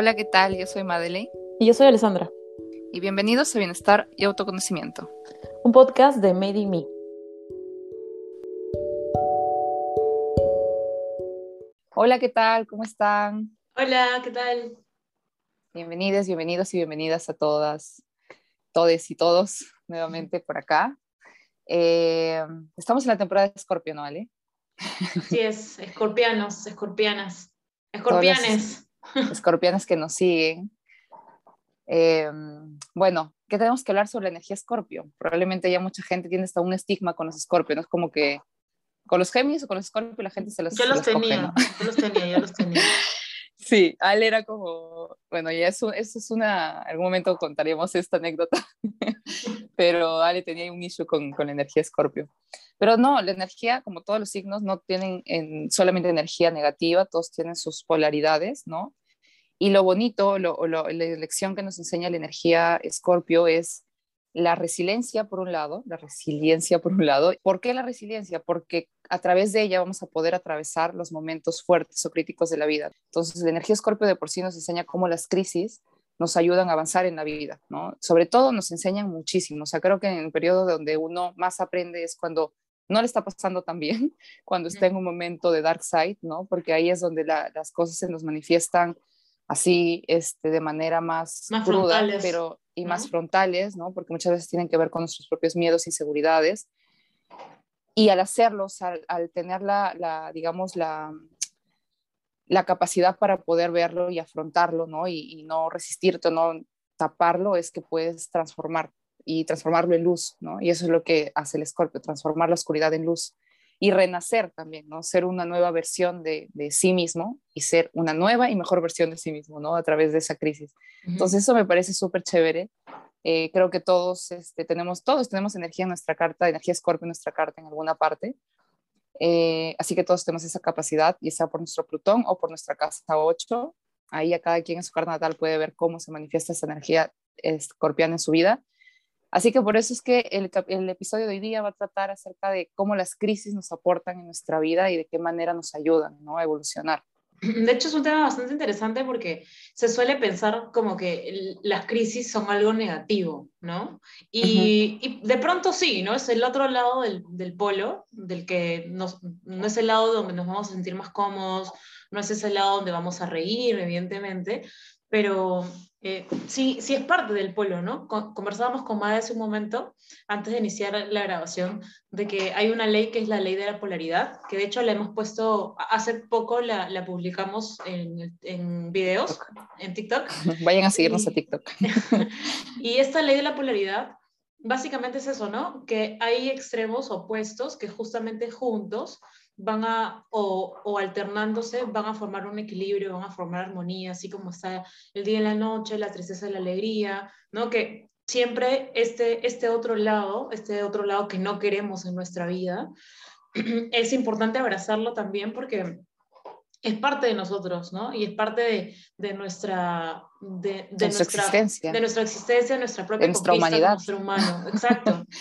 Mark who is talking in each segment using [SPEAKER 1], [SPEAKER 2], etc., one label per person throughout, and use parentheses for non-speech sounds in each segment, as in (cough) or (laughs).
[SPEAKER 1] Hola, ¿qué tal? Yo soy Madeleine.
[SPEAKER 2] Y yo soy Alessandra.
[SPEAKER 1] Y bienvenidos a Bienestar y Autoconocimiento.
[SPEAKER 2] Un podcast de Made in Me.
[SPEAKER 1] Hola, ¿qué tal? ¿Cómo están?
[SPEAKER 3] Hola, ¿qué tal?
[SPEAKER 1] Bienvenidos, bienvenidos y bienvenidas a todas, todes y todos nuevamente por acá. Eh, estamos en la temporada de Escorpio, ¿no, Ale?
[SPEAKER 3] Así es, escorpianos, escorpianas, escorpianes. (laughs)
[SPEAKER 1] Escorpianes que nos siguen. Eh, bueno, ¿qué tenemos que hablar sobre la energía Escorpio? Probablemente ya mucha gente tiene hasta un estigma con los Escorpios, como que con los Géminis o con los Escorpio la gente se los
[SPEAKER 3] Yo los, tenía, yo los tenía, yo los tenía.
[SPEAKER 1] Sí, Ale era como, bueno, ya eso, eso es una, algún momento contaríamos esta anécdota, (laughs) pero Ale tenía un issue con, con la energía Escorpio. Pero no, la energía, como todos los signos, no tienen en, solamente energía negativa, todos tienen sus polaridades, ¿no? Y lo bonito, lo, lo, la lección que nos enseña la energía Escorpio es la resiliencia por un lado, la resiliencia por un lado. ¿Por qué la resiliencia? Porque a través de ella vamos a poder atravesar los momentos fuertes o críticos de la vida. Entonces, la energía Escorpio de por sí nos enseña cómo las crisis nos ayudan a avanzar en la vida, ¿no? Sobre todo nos enseñan muchísimo. O sea, creo que en el periodo donde uno más aprende es cuando no le está pasando tan bien, (laughs) cuando está en un momento de dark side, ¿no? Porque ahí es donde las cosas se nos manifiestan así, este, de manera más,
[SPEAKER 3] Más
[SPEAKER 1] cruda,
[SPEAKER 3] frontales,
[SPEAKER 1] pero y más frontales, ¿no? Porque muchas veces tienen que ver con nuestros propios miedos, inseguridades. Y al hacerlos, al, al tener la, la, digamos, la, la capacidad para poder verlo y afrontarlo, ¿no? Y, y no resistirte, no taparlo, es que puedes transformar y transformarlo en luz, ¿no? Y eso es lo que hace el escorpio, transformar la oscuridad en luz y renacer también, ¿no? Ser una nueva versión de, de, sí mismo y ser una nueva y mejor versión de sí mismo, ¿no? A través de esa crisis. Entonces eso me parece súper chévere. Eh, creo que todos este, tenemos, todos tenemos energía en nuestra carta, energía escorpio en nuestra carta en alguna parte. Eh, así que todos tenemos esa capacidad, ya sea por nuestro Plutón o por nuestra casa 8. Ahí a cada quien en su carta natal puede ver cómo se manifiesta esa energía escorpiana en su vida. Así que por eso es que el, el, episodio de hoy día va a tratar acerca de cómo las crisis nos aportan en nuestra vida y de qué manera nos ayudan ¿no? a evolucionar. (clears throat)
[SPEAKER 3] De hecho, es un tema bastante interesante porque se suele pensar como que el, las crisis son algo negativo, ¿no? Y, uh -huh. y, de pronto sí, ¿no? Es el otro lado del, del polo, del que nos, no es el lado donde nos vamos a sentir más cómodos, no es ese lado donde vamos a reír, evidentemente, pero eh, sí, sí es parte del polo, ¿no? Conversábamos con Mada hace un momento, antes de iniciar la grabación, de que hay una ley que es la ley de la polaridad, que de hecho la hemos puesto, hace poco la, la publicamos en, en, videos, en TikTok. (laughs)
[SPEAKER 1] Vayan a seguirnos
[SPEAKER 3] y,
[SPEAKER 1] a TikTok. (laughs)
[SPEAKER 3] y esta ley de la polaridad, básicamente es eso, ¿no? Que hay extremos opuestos que justamente juntos van a, o, o, alternándose, van a formar un equilibrio, van a formar armonía, así como está el día y la noche, la tristeza y la alegría, ¿no? Que siempre este, este otro lado, este otro lado que no queremos en nuestra vida, (clears throat) es importante abrazarlo también porque es parte de nosotros, ¿no? Y es parte de, de nuestra, de, de,
[SPEAKER 1] de nuestra, existencia.
[SPEAKER 3] De nuestra existencia, nuestra propia
[SPEAKER 1] de nuestra humanidad.
[SPEAKER 3] ser humano. Exacto. (laughs)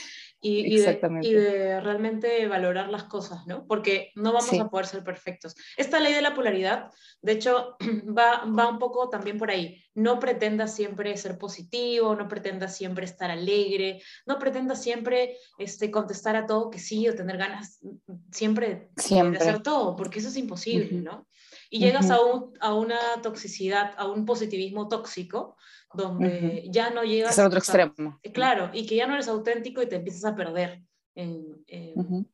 [SPEAKER 3] Y, y, de, y, de, realmente valorar las cosas, ¿no? Porque no vamos sí. a poder ser perfectos. Esta ley de la polaridad, de hecho, (clears throat) va, va un poco también por ahí. No pretenda siempre ser positivo, no pretenda siempre estar alegre, no pretenda siempre este, contestar a todo que sí o tener ganas siempre,
[SPEAKER 1] siempre.
[SPEAKER 3] de hacer todo, porque eso es imposible, uh -huh. ¿no? Y llegas uh -huh. a, un, a una toxicidad, a un positivismo tóxico, donde uh -huh. ya no llegas
[SPEAKER 1] es otro extremo.
[SPEAKER 3] Claro, y que ya no eres auténtico y te empiezas a perder en, en, uh -huh.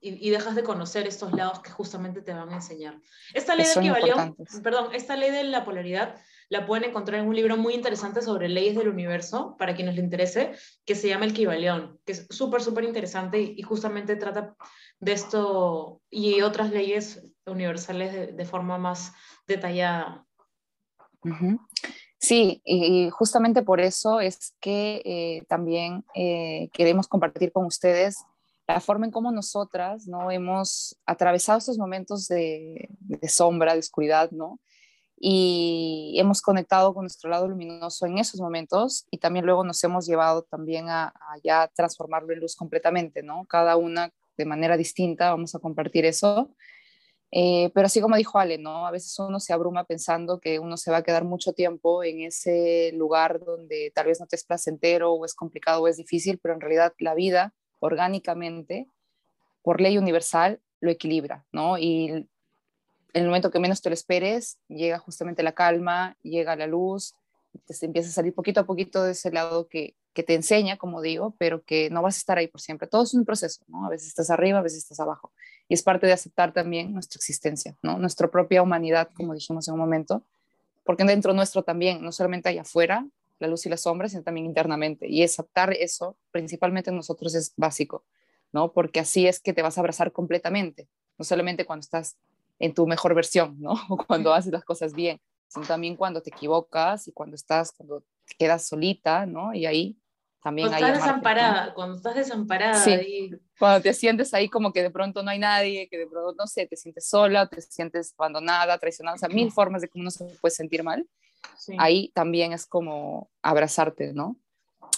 [SPEAKER 3] y, y, dejas de conocer estos lados que justamente te van a enseñar. Esta ley, del equivalión, perdón, esta ley de la polaridad la pueden encontrar en un libro muy interesante sobre leyes del universo, para quienes les interese, que se llama El Kybalión, que es súper, súper interesante y, y, justamente trata de esto y otras leyes universales de, de forma más detallada.
[SPEAKER 1] Uh -huh. Sí, y justamente por eso es que eh, también eh, queremos compartir con ustedes la forma en cómo nosotras no hemos atravesado estos momentos de, sombra, de oscuridad, ¿no? Y hemos conectado con nuestro lado luminoso en esos momentos y también luego nos hemos llevado también a, a ya transformarlo en luz completamente, ¿no? Cada una de manera distinta, vamos a compartir eso. Eh, pero así como dijo Ale, ¿no? A veces uno se abruma pensando que uno se va a quedar mucho tiempo en ese lugar donde tal vez no te es placentero o es complicado o es difícil, pero en realidad la vida orgánicamente, por ley universal, lo equilibra, ¿no? Y en el momento que menos te lo esperes, llega justamente la calma, llega la luz, te empieza a salir poquito a poquito de ese lado que, que te enseña, como digo, pero que no vas a estar ahí por siempre. Todo es un proceso, ¿no? A veces estás arriba, a veces estás abajo. Y es parte de aceptar también nuestra existencia, ¿no? Nuestra propia humanidad, como dijimos en un momento, porque dentro nuestro también, no solamente hay afuera, la luz y las sombras, sino también internamente. Y aceptar eso, principalmente en nosotros, es básico, ¿no? Porque así es que te vas a abrazar completamente, no solamente cuando estás en tu mejor versión, ¿no? (laughs) O cuando haces las cosas bien, sino también cuando te equivocas y cuando estás, cuando quedas solita, ¿no? Y ahí también
[SPEAKER 3] cuando estás desamparada, cuando estás desamparada.
[SPEAKER 1] Sí, cuando te sientes ahí como que de pronto no hay nadie, que de pronto, no sé, te sientes sola, te sientes abandonada, traicionada, o sea, mil formas de cómo uno se puede sentir mal. Ahí también es como abrazarte, ¿no?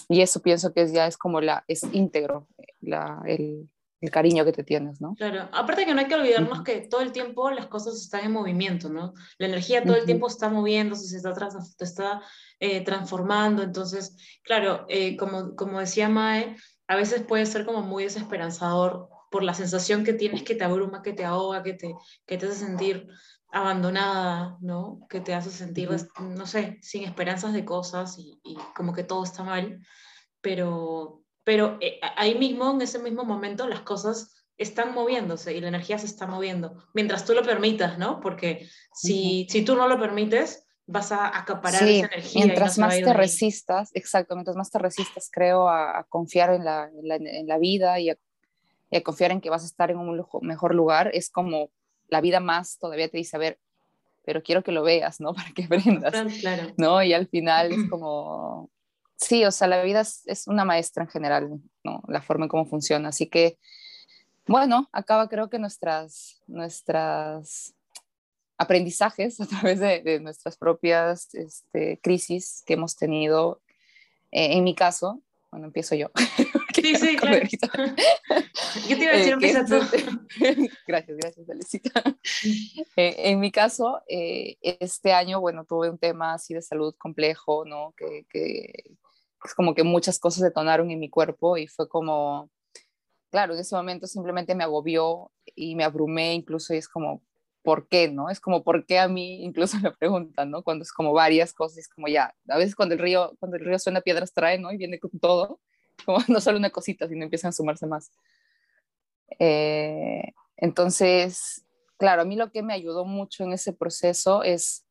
[SPEAKER 1] Y eso pienso que es, ya es como la, es íntegro, la, el, el cariño que te tienes, ¿no?
[SPEAKER 3] Claro, aparte que no hay que olvidarnos que todo el tiempo las cosas están en movimiento, ¿no? La energía todo el tiempo está moviéndose, se está, se está eh, transformando, entonces, claro, eh, como, como decía Mae, a veces puede ser como muy desesperanzador por la sensación que tienes que te abruma, que te ahoga, que te, que te hace sentir abandonada, ¿no? Que te hace sentir, no sé, sin esperanzas de cosas y, y como que todo está mal, pero pero eh, ahí mismo, en ese mismo momento, las cosas están moviéndose y la energía se está moviendo, mientras tú lo permitas, ¿no? Porque si, si tú no lo permites, vas a acaparar esa energía.
[SPEAKER 1] Mientras más te resistas, exacto, mientras más te resistas, creo, a, confiar en la, en la, vida y a, confiar en que vas a estar en un mejor lugar, es como la vida más todavía te dice, a ver, pero quiero que lo veas, ¿no? (laughs) Para que aprendas, claro. ¿no? Y al final es (clears throat) como, sí, o sea, la vida es, una maestra en general, ¿no? La forma en cómo funciona. Así que, bueno, acaba creo que nuestras, nuestras aprendizajes a través de, nuestras propias este, crisis que hemos tenido. Eh, en mi caso, bueno, empiezo yo. (laughs)
[SPEAKER 3] Sí, sí, claro. Yo te iba a decir, eh, tú. (laughs)
[SPEAKER 1] gracias, gracias, Alecita. Eh, en mi caso, eh, este año, bueno, tuve un tema así de salud complejo, ¿no? Que, que, es como que muchas cosas detonaron en mi cuerpo y fue como, claro, en ese momento simplemente me agobió y me abrumé incluso y es como, ¿por qué? ¿No? Es como, ¿por qué a mí? (laughs) Incluso me preguntan, ¿no? Cuando es como varias cosas, es como ya, a veces cuando el río, cuando el río suena piedras trae, ¿no? Y viene con todo, (laughs) como no solo una cosita, sino empiezan a sumarse más. Eh, entonces, claro, a mí lo que me ayudó mucho en ese proceso es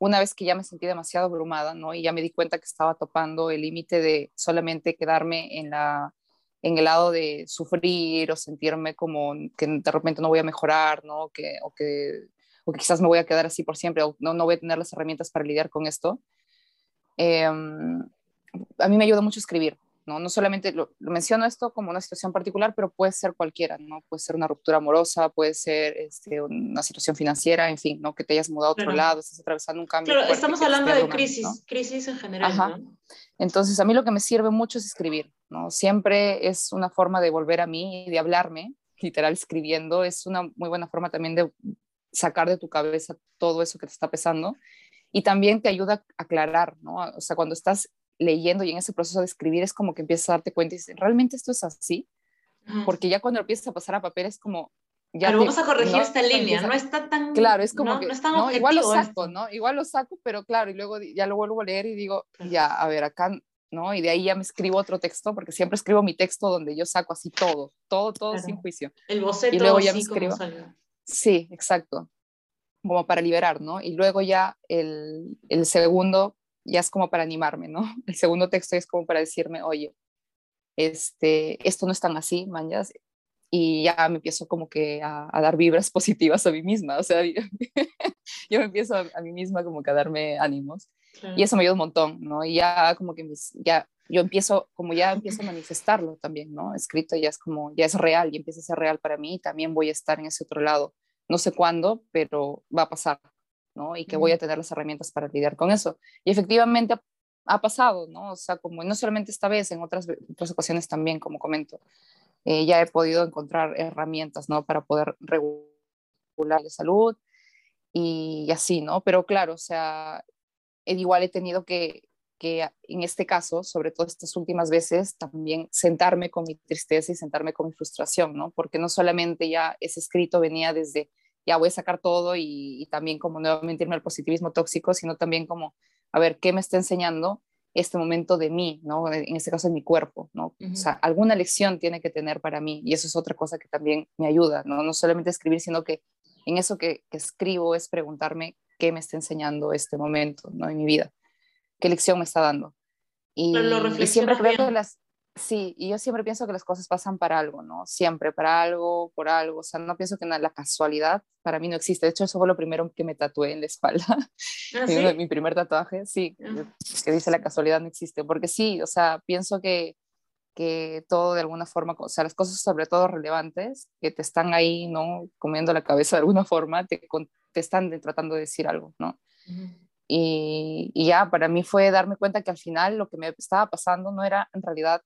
[SPEAKER 1] una vez que ya me sentí demasiado abrumada, ¿no? Y ya me di cuenta que estaba topando el límite de solamente quedarme en, la, en el lado de sufrir o sentirme como que de repente no voy a mejorar, ¿no? Que, o, que, o que quizás me voy a quedar así por siempre, o no, no voy a tener las herramientas para lidiar con esto. Em, a mí me ayuda mucho escribir, ¿no? No solamente lo, menciono esto como una situación particular, pero puede ser cualquiera, ¿no? Puede ser una ruptura amorosa, puede ser este, una situación financiera, en fin, ¿no? Que te hayas mudado a otro lado, estás atravesando un cambio.
[SPEAKER 3] Claro, estamos hablando de crisis, crisis en general,
[SPEAKER 1] Entonces, a mí lo que me sirve mucho es escribir, ¿no? Siempre es una forma de volver a mí y de hablarme, literal escribiendo, es una muy buena forma también de sacar de tu cabeza todo eso que te está pesando y también te ayuda a aclarar, ¿no? O sea, cuando estás leyendo y en ese proceso de escribir es como que empiezas a darte cuenta y dices, ¿realmente esto es así? Porque ya cuando empiezas a pasar a papel es como... Ya
[SPEAKER 3] pero vamos a corregir esta línea, no está tan...
[SPEAKER 1] Claro, es como que... No, igual lo saco, ¿no? Igual lo saco, pero claro, y luego ya lo vuelvo a leer y digo, ya, a ver, acá, ¿no? Y de ahí ya me escribo otro texto, porque siempre escribo mi texto donde yo saco así todo, todo, todo sin juicio.
[SPEAKER 3] El boceto, y luego ya me escribo.
[SPEAKER 1] Sí, exacto como para liberar, ¿no? Y luego ya el, el, segundo ya es como para animarme, ¿no? (laughs) El segundo texto es como para decirme, oye, este, esto no es tan así, mañas, y ya me empiezo como que a, dar vibras (laughs) positivas a mí misma, o sea, (laughs) yo me empiezo a, mí misma como que a darme ánimos, y eso me ayuda un montón, ¿no? Y ya como que ya yo empiezo, como ya empiezo a manifestarlo también, ¿no? Escrito ya es como, ya es real y empieza a ser real para mí, y también voy a estar en ese otro lado, no sé cuándo, pero va a pasar, y que voy a tener las herramientas para lidiar con eso. Y efectivamente ha, pasado, ¿no? O sea, como no solamente esta vez, en otras, otras ocasiones también, como comento, eh, ya he podido encontrar herramientas, ¿no? Para poder regular de salud y, así, ¿no? Pero claro, o sea, igual he tenido que, que en este caso, sobre todo estas últimas veces, también sentarme con mi tristeza y sentarme con mi frustración, ¿no? Porque no solamente ya ese escrito venía desde, ya voy a sacar todo y, también como nuevamente irme al positivismo tóxico, sino también como, a ver, ¿qué me está enseñando este momento de mí, ¿no? En este caso, en mi cuerpo, ¿no? O sea, alguna lección tiene que tener para mí y eso es otra cosa que también me ayuda, ¿no? No solamente escribir, sino que en eso que, que escribo es preguntarme qué me está enseñando este momento, ¿no? En mi vida qué lección me está dando. Y, siempre creo que las, sí, y yo siempre pienso que las cosas pasan para algo, ¿no? Siempre, para algo, por algo. O sea, no pienso que la casualidad para mí no existe. De hecho, eso fue lo primero que me tatué en la espalda. (laughs) ¿Ah, mi primer tatuaje, sí, que dice la casualidad no existe. Porque sí, o sea, pienso que, que todo de alguna forma, o sea, las cosas sobre todo relevantes, que te están ahí, ¿no? Comiendo la cabeza de alguna forma, te, te están tratando de decir algo, ¿no? Y, ya, para mí fue darme cuenta que al final lo que me estaba pasando no era en realidad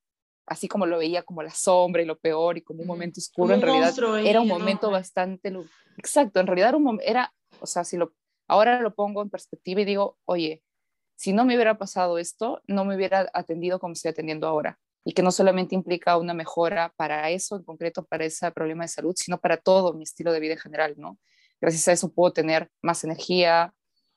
[SPEAKER 1] así como lo veía como la sombra y lo peor y como un momento oscuro, en realidad era un momento bastante... Exacto, en realidad era, un, era, o sea, si lo, ahora lo pongo en perspectiva y digo, oye, si no me hubiera pasado esto, no me hubiera atendido como estoy atendiendo ahora. Y que no solamente implica una mejora para eso, en concreto para ese problema de salud, sino para todo mi estilo de vida en general, ¿no? Gracias a eso puedo tener más energía,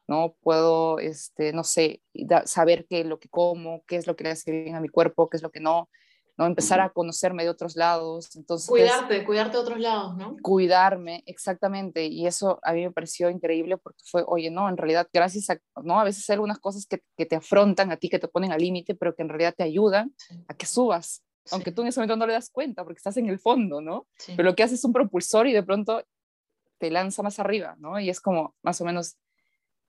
[SPEAKER 1] ¿no? Puedo, este, no sé, saber qué es lo que como, qué es lo que le hace bien a mi cuerpo, qué es lo que no, ¿no? Empezar a conocerme de otros lados. Entonces,
[SPEAKER 3] cuidarte, cuidarte de otros lados, ¿no?
[SPEAKER 1] Cuidarme, exactamente. Y eso a mí me pareció increíble porque fue, oye, no, en realidad, gracias a, ¿no? A veces hay algunas cosas que, que te afrontan a ti, que te ponen al límite, pero que en realidad te ayudan a que subas. Aunque tú en ese momento no le das cuenta porque estás en el fondo, ¿no? Pero lo que haces es un propulsor y de pronto te lanza más arriba, ¿no? Y es como más o menos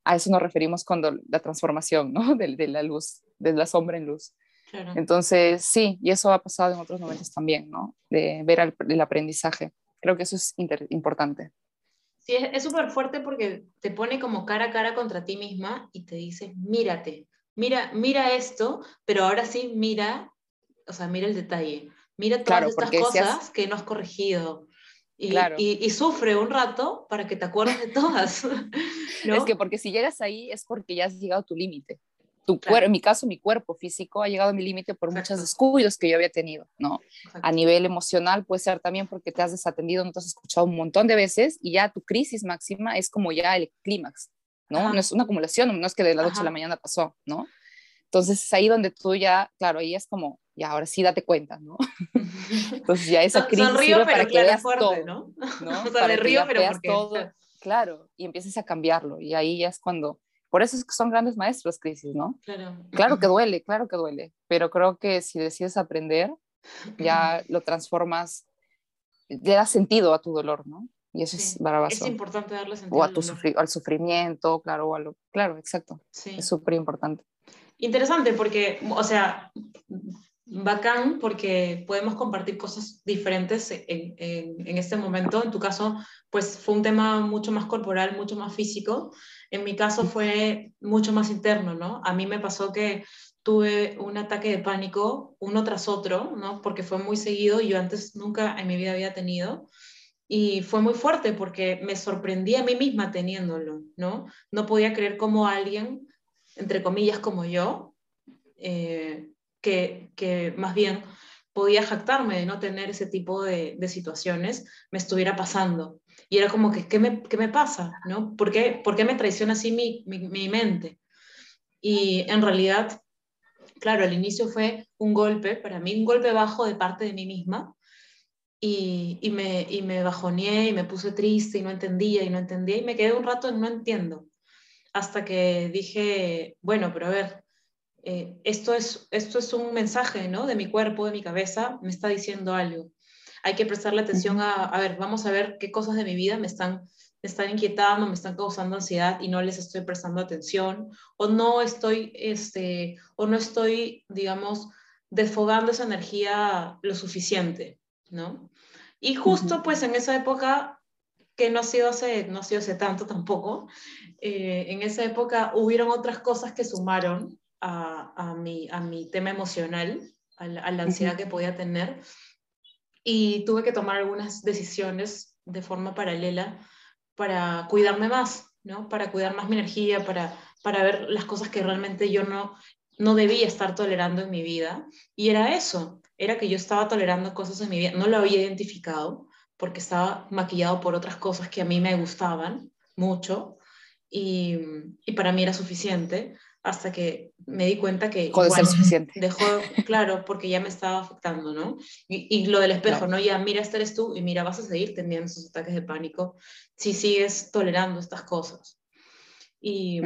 [SPEAKER 1] a eso nos referimos cuando la transformación, ¿no? (laughs) De, de la luz, de la sombra en luz. Entonces, sí, y eso ha pasado en otros momentos también, ¿no? De ver el, aprendizaje. Creo que eso es importante.
[SPEAKER 3] Sí, es súper fuerte porque te pone como cara a cara contra ti misma y te dice, mírate, mira, mira esto, pero ahora sí mira, o sea, mira el detalle. Mira todas estas cosas que no has corregido. Y, y, sufre un rato para que te acuerdes de todas. (laughs)
[SPEAKER 1] Es que porque si llegas ahí es porque ya has llegado a tu límite. Tu en mi caso, mi cuerpo físico ha llegado a mi límite por muchos descuidos que yo había tenido, ¿no? A nivel emocional puede ser también porque te has desatendido, no te has escuchado un montón de veces y ya tu crisis máxima es como ya el clímax, ¿no? No es una acumulación, no es que de la noche a la mañana pasó, ¿no? Entonces es ahí donde tú ya, claro, ahí es como, ya ahora sí date cuenta, ¿no? (laughs) Entonces ya esa crisis
[SPEAKER 3] Sonrío, para que veas fuerte, ¿no?
[SPEAKER 1] ¿no? (laughs) O sea, para río, pero porque... todo, claro, y empieces a cambiarlo, y ahí ya es cuando, por eso es que son grandes maestros crisis, ¿no? Claro. Claro que duele, claro que duele, pero creo que si decides aprender, ya lo transformas, le das sentido a tu dolor, ¿no? Y eso es barabazo.
[SPEAKER 3] Es importante darle sentido.
[SPEAKER 1] O a tu al sufrimiento, claro, o a lo, claro, exacto. Sí. Es súper importante.
[SPEAKER 3] Interesante porque, o sea, bacán porque podemos compartir cosas diferentes en, en, este momento. En tu caso, pues fue un tema mucho más corporal, mucho más físico. En mi caso fue mucho más interno, ¿no? A mí me pasó que tuve un ataque de pánico uno tras otro, ¿no? Porque fue muy seguido y yo antes nunca en mi vida había tenido. Y fue muy fuerte porque me sorprendí a mí misma teniéndolo, ¿no? No podía creer cómo alguien entre comillas, como yo, eh, que, que, más bien podía jactarme de no tener ese tipo de, de situaciones, me estuviera pasando. Y era como que, ¿qué me, qué me pasa? ¿no? ¿Por, qué, ¿Por qué me traiciona así mi, mi, mi mente? Y en realidad, claro, al inicio fue un golpe, para mí un golpe bajo de parte de mí misma, y, y, me, y me bajoneé y me puse triste y no entendía y no entendía y me quedé un rato en no entiendo hasta que dije, bueno, pero a ver, eh, esto, es, esto es un mensaje, ¿no? De mi cuerpo, de mi cabeza, me está diciendo algo. Hay que prestarle atención a, a ver, vamos a ver qué cosas de mi vida me están, me están inquietando, me están causando ansiedad y no les estoy prestando atención, o no estoy, este, o no estoy, digamos, desfogando esa energía lo suficiente, ¿no? Y justo pues en esa época que no ha sido hace, no ha sido hace tanto tampoco, eh, en esa época hubieron otras cosas que sumaron a, a, mi, a mi tema emocional, a la, ansiedad que podía tener, y tuve que tomar algunas decisiones de forma paralela para cuidarme más, ¿no? Para cuidar más mi energía, para, para ver las cosas que realmente yo no, no debía estar tolerando en mi vida. Y era eso, era que yo estaba tolerando cosas en mi vida, no lo había identificado porque estaba maquillado por otras cosas que a mí me gustaban mucho y, y para mí era suficiente hasta que me di cuenta que
[SPEAKER 1] ser suficiente.
[SPEAKER 3] dejó, claro, porque ya me estaba afectando, ¿no? Y, y lo del espejo, ¿no? Ya, mira, este eres tú y mira, vas a seguir teniendo esos ataques de pánico si sigues tolerando estas cosas. Y,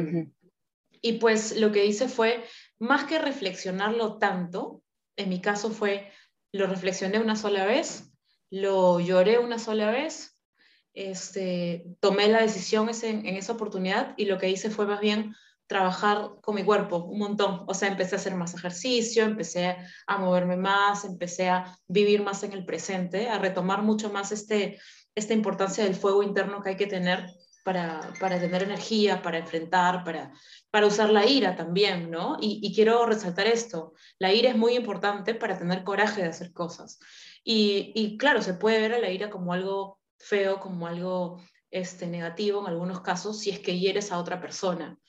[SPEAKER 3] y pues lo que hice fue, más que reflexionarlo tanto, en mi caso fue, lo reflexioné una sola vez, lo lloré una sola vez, este, tomé la decisión ese- en esa oportunidad y lo que hice fue más bien trabajar con mi cuerpo un montón. O sea, empecé a hacer más ejercicio, empecé a moverme más, empecé a vivir más en el presente, a retomar mucho más este, esta importancia del fuego interno que hay que tener para, para tener energía, para enfrentar, para, para usar la ira también, ¿no? Y, y quiero resaltar esto, la ira es muy importante para tener coraje de hacer cosas. Y, y claro, se puede ver a la ira como algo feo, como algo este, negativo en algunos casos, si es que hieres a otra persona,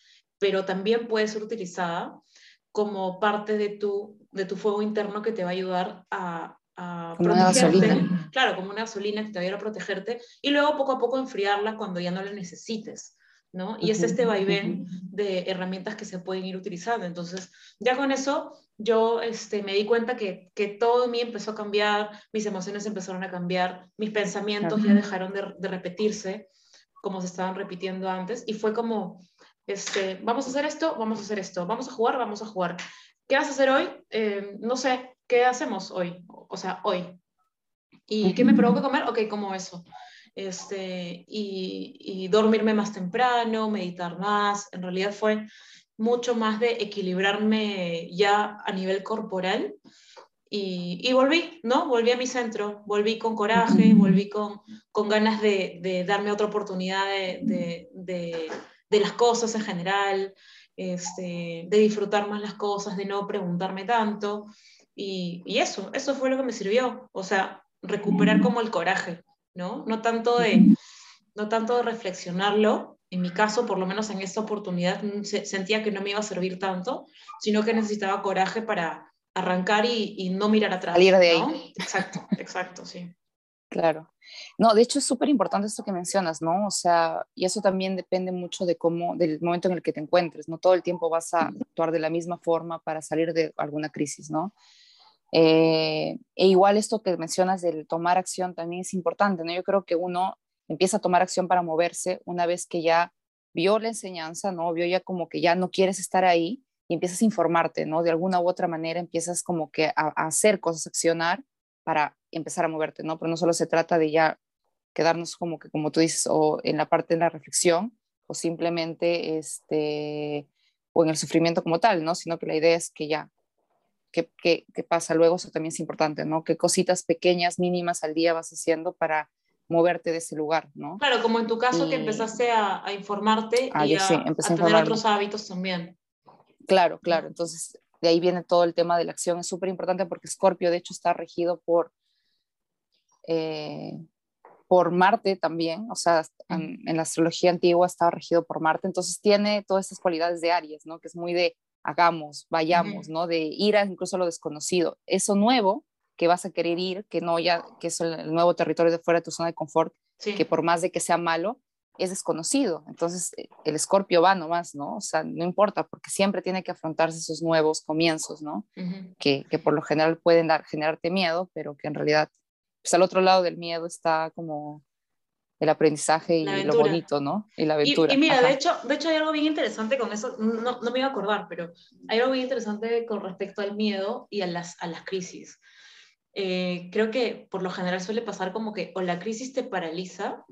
[SPEAKER 3] pero también puede ser utilizada como parte de tu, de tu fuego interno que te va a ayudar a, a
[SPEAKER 1] Como una
[SPEAKER 3] protegerte.
[SPEAKER 1] gasolina.
[SPEAKER 3] Claro, como una gasolina que te va a ayudar a protegerte y luego poco a poco enfriarla cuando ya no la necesites. ¿no? Y es este vaivén de herramientas que se pueden ir utilizando. Entonces, ya con eso, yo este, me di cuenta que, que todo en mí empezó a cambiar, mis emociones empezaron a cambiar, mis pensamientos ya dejaron de, de repetirse como se estaban repitiendo antes, y fue como, este, vamos a hacer esto, vamos a hacer esto, vamos a jugar, vamos a jugar. ¿Qué vas a hacer hoy? Eh, no sé, ¿qué hacemos hoy? O sea, hoy. ¿Y qué me provoca comer? Ok, como eso. Este, y, y dormirme más temprano, meditar más. En realidad fue mucho más de equilibrarme ya a nivel corporal. Y, y volví, ¿no? Volví a mi centro, volví con coraje, volví con, con ganas de, de darme otra oportunidad de, de, de, de las cosas en general, este, de disfrutar más las cosas, de no preguntarme tanto. Y, y eso, eso fue lo que me sirvió. O sea, recuperar como el coraje, ¿no? No tanto de, no tanto de reflexionarlo, en mi caso, por lo menos en esta oportunidad, se- sentía que no me iba a servir tanto, sino que necesitaba coraje para arrancar y, y no mirar atrás.
[SPEAKER 1] Salir de ahí.
[SPEAKER 3] Exacto, exacto, sí.
[SPEAKER 1] Claro. No, de hecho es súper importante esto que mencionas, ¿no? O sea, y eso también depende mucho de cómo, del momento en el que te encuentres, no todo el tiempo vas a actuar de la misma forma para salir de alguna crisis, ¿no? Eh, e igual esto que mencionas del tomar acción también es importante, ¿no? Yo creo que uno empieza a tomar acción para moverse una vez que ya vio la enseñanza, ¿no? Vio ya como que ya no quieres estar ahí y empiezas a informarte, ¿no? De alguna u otra manera empiezas como que a, a hacer cosas, a accionar para empezar a moverte, ¿no? Pero no solo se trata de ya quedarnos como que, como tú dices, o en la parte de la reflexión, o simplemente, este, o en el sufrimiento como tal, ¿no? Sino que la idea es que ya, ¿qué, qué, qué pasa luego? Eso también es importante, ¿no? ¿Qué cositas pequeñas, mínimas al día vas haciendo para moverte de ese lugar, ¿no?
[SPEAKER 3] Claro, como en tu caso que empezaste a, a informarte
[SPEAKER 1] Ah,
[SPEAKER 3] y a,
[SPEAKER 1] sí,
[SPEAKER 3] a
[SPEAKER 1] a
[SPEAKER 3] tener otros hábitos también.
[SPEAKER 1] Claro, claro. Entonces, de ahí viene todo el tema de la acción. Es súper importante porque Scorpio, de hecho, está regido por, eh, por Marte también. O sea, en, en la astrología antigua estaba regido por Marte. Entonces, tiene todas estas cualidades de Aries, ¿no? Que es muy de hagamos, vayamos. ¿no? De ir a incluso a lo desconocido. Eso nuevo que vas a querer ir, que no ya, que es el, el nuevo territorio de fuera de tu zona de confort,
[SPEAKER 3] Sí.
[SPEAKER 1] que por más de que sea malo, es desconocido. Entonces, eh, el escorpio va nomás, ¿no? O sea, no importa, porque siempre tiene que afrontarse esos nuevos comienzos, ¿no? Que, que por lo general pueden dar, generarte miedo, pero que en realidad, pues al otro lado del miedo está como el aprendizaje y lo bonito, ¿no? Y la
[SPEAKER 3] Y,
[SPEAKER 1] aventura.
[SPEAKER 3] y mira,
[SPEAKER 1] Ajá.
[SPEAKER 3] de hecho, de hecho hay algo bien interesante con eso, no, no me iba a acordar, pero hay algo bien interesante con respecto al miedo y a las, a las crisis. Eh, creo que por lo general suele pasar como que o la crisis te paraliza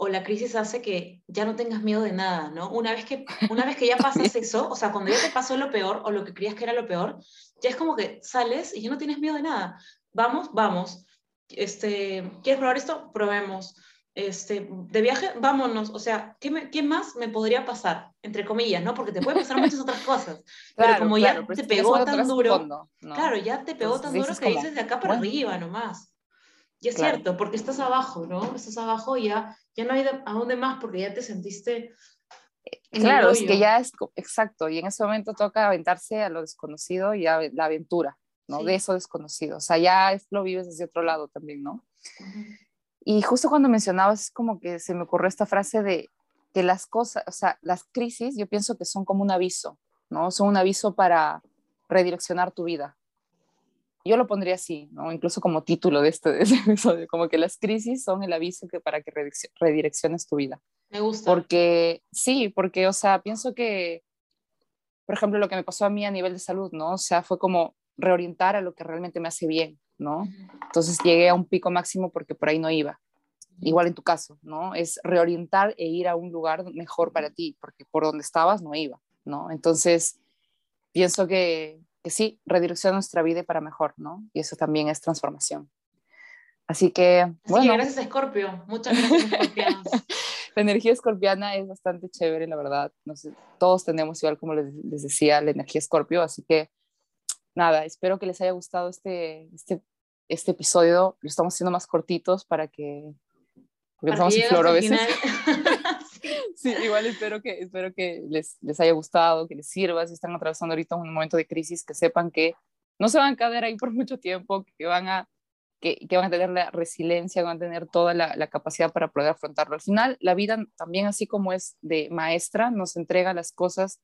[SPEAKER 3] o la crisis hace que ya no tengas miedo de nada, ¿no? Una vez que, (laughs) una vez que ya pasas eso, o sea, cuando ya te pasó lo peor o lo que creías que era lo peor, ya es como que sales y ya no tienes miedo de nada. Vamos, vamos. Este, ¿Quieres probar esto? Probemos. Este, de viaje, vámonos. O sea, ¿qué, me- qué más me podría pasar? Entre comillas, ¿no? Porque te pueden pasar muchas otras cosas. pero
[SPEAKER 1] Claro,
[SPEAKER 3] como
[SPEAKER 1] claro,
[SPEAKER 3] ya
[SPEAKER 1] pero
[SPEAKER 3] te pegó tan duro,
[SPEAKER 1] fondo, ¿no?
[SPEAKER 3] Claro, ya te pegó
[SPEAKER 1] Entonces
[SPEAKER 3] tan duro que
[SPEAKER 1] como,
[SPEAKER 3] dices de acá para
[SPEAKER 1] bueno.
[SPEAKER 3] arriba nomás. Y es
[SPEAKER 1] Claro.
[SPEAKER 3] cierto, porque estás abajo, ¿no? Estás abajo y ya, ya no hay a dónde más porque ya te sentiste...
[SPEAKER 1] claro, es que ya es exacto, y en ese momento toca aventarse a lo desconocido y a la aventura, ¿no? De eso desconocido, o sea, ya lo vives desde otro lado también, ¿no? Y justo cuando mencionabas, es como que se me ocurrió esta frase de que las cosas, o sea, las crisis, yo pienso que son como un aviso, ¿no? Son un aviso para redireccionar tu vida. Yo lo pondría así, ¿no? Incluso como título de este, episodio, como que las crisis son el aviso que para que redirecciones tu vida.
[SPEAKER 3] Me gusta.
[SPEAKER 1] Porque, sí, porque, o sea, pienso que, por ejemplo, lo que me pasó a mí a nivel de salud, ¿no? O sea, fue como reorientar a lo que realmente me hace bien, ¿no? Entonces llegué a un pico máximo porque por ahí no iba. Igual en tu caso, ¿no? Es reorientar e ir a un lugar mejor para ti, porque por donde estabas no iba, ¿no? Entonces, pienso que, que sí, redirecciona nuestra vida para mejor, ¿no? Y eso también es transformación. Así que, Así bueno.
[SPEAKER 3] Que gracias, Scorpio. Muchas gracias, Scorpianos. (laughs)
[SPEAKER 1] la energía escorpiana es bastante chévere, la verdad. Todos tenemos, igual como les, les decía, la energía escorpio, así que nada, espero que les haya gustado este, este, este episodio. Lo estamos haciendo más cortitos para que...
[SPEAKER 3] Porque estamos en flor a veces. (laughs)
[SPEAKER 1] sí, igual espero que, espero que les, les haya gustado, que les sirva. Si están atravesando ahorita un momento de crisis, que sepan que no se van a quedar ahí por mucho tiempo, que van a, que, que van a tener la resiliencia, van a tener toda la, la, capacidad para poder afrontarlo. Al final, la vida también, así como es de maestra, nos entrega las cosas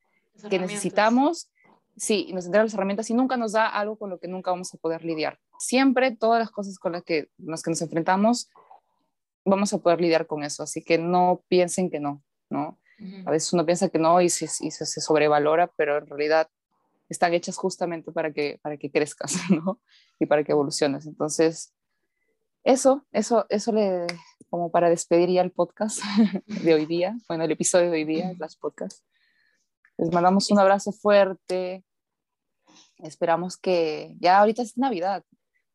[SPEAKER 1] que necesitamos sí, nos entrega las herramientas y nunca nos da algo con lo que nunca vamos a poder lidiar. Siempre todas las cosas con las que, las que nos enfrentamos, vamos a poder lidiar con eso. Así que no piensen que no, ¿no? A veces uno piensa que no y se, y se, sobrevalora, pero en realidad están hechas justamente para que, para que crezcas, (laughs) ¿no? Y para que evoluciones. Entonces, eso, eso, eso le, como para despedir ya el podcast (laughs) de hoy día, bueno, el episodio de hoy día, las podcasts. Les mandamos un abrazo fuerte. Esperamos que ya ahorita es Navidad.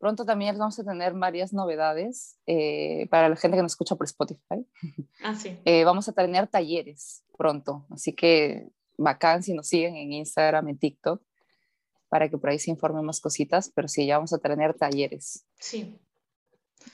[SPEAKER 1] Pronto también vamos a tener varias novedades eh, para la gente que nos escucha por Spotify. (laughs)
[SPEAKER 3] Ah, sí.
[SPEAKER 1] Eh, vamos a tener talleres pronto, así que bacán si nos siguen en Instagram, en TikTok, para que por ahí se informen más cositas, pero sí, ya vamos a tener talleres.
[SPEAKER 3] Sí.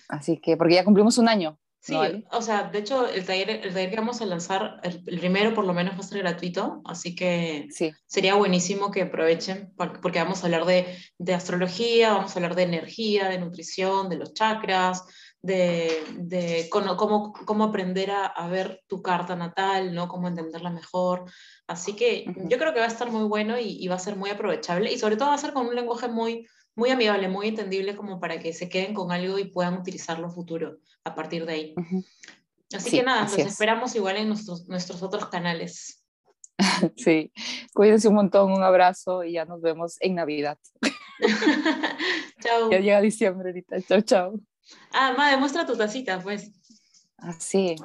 [SPEAKER 1] Así que, porque ya cumplimos un año.
[SPEAKER 3] Sí, o sea, de hecho, el taller, el taller que vamos a lanzar, el, primero por lo menos va a ser gratuito, así que
[SPEAKER 1] sí.
[SPEAKER 3] sería buenísimo que aprovechen, porque vamos a hablar de, de, astrología, vamos a hablar de energía, de nutrición, de los chakras, de, de cómo, cómo, cómo, aprender a, a, ver tu carta natal, ¿no? cómo entenderla mejor. Así que yo creo que va a estar muy bueno y, y va a ser muy aprovechable y sobre todo va a ser con un lenguaje muy muy amigable, muy entendible como para que se queden con algo y puedan utilizarlo futuro a partir de ahí. Así que nada, nos esperamos igual en nuestros, nuestros otros canales. (laughs)
[SPEAKER 1] Sí, cuídense un montón, un abrazo y ya nos vemos en Navidad. (laughs)
[SPEAKER 3] chao.
[SPEAKER 1] Ya llega diciembre ahorita, chao, chao.
[SPEAKER 3] Ah, madre, muestra tu tacita, pues.
[SPEAKER 1] Ah, sí,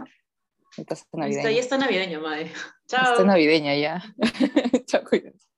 [SPEAKER 1] mi taza navideña.
[SPEAKER 3] Está, ya está navideña, madre. Chao.
[SPEAKER 1] Está navideña ya. (laughs) chao, cuídense.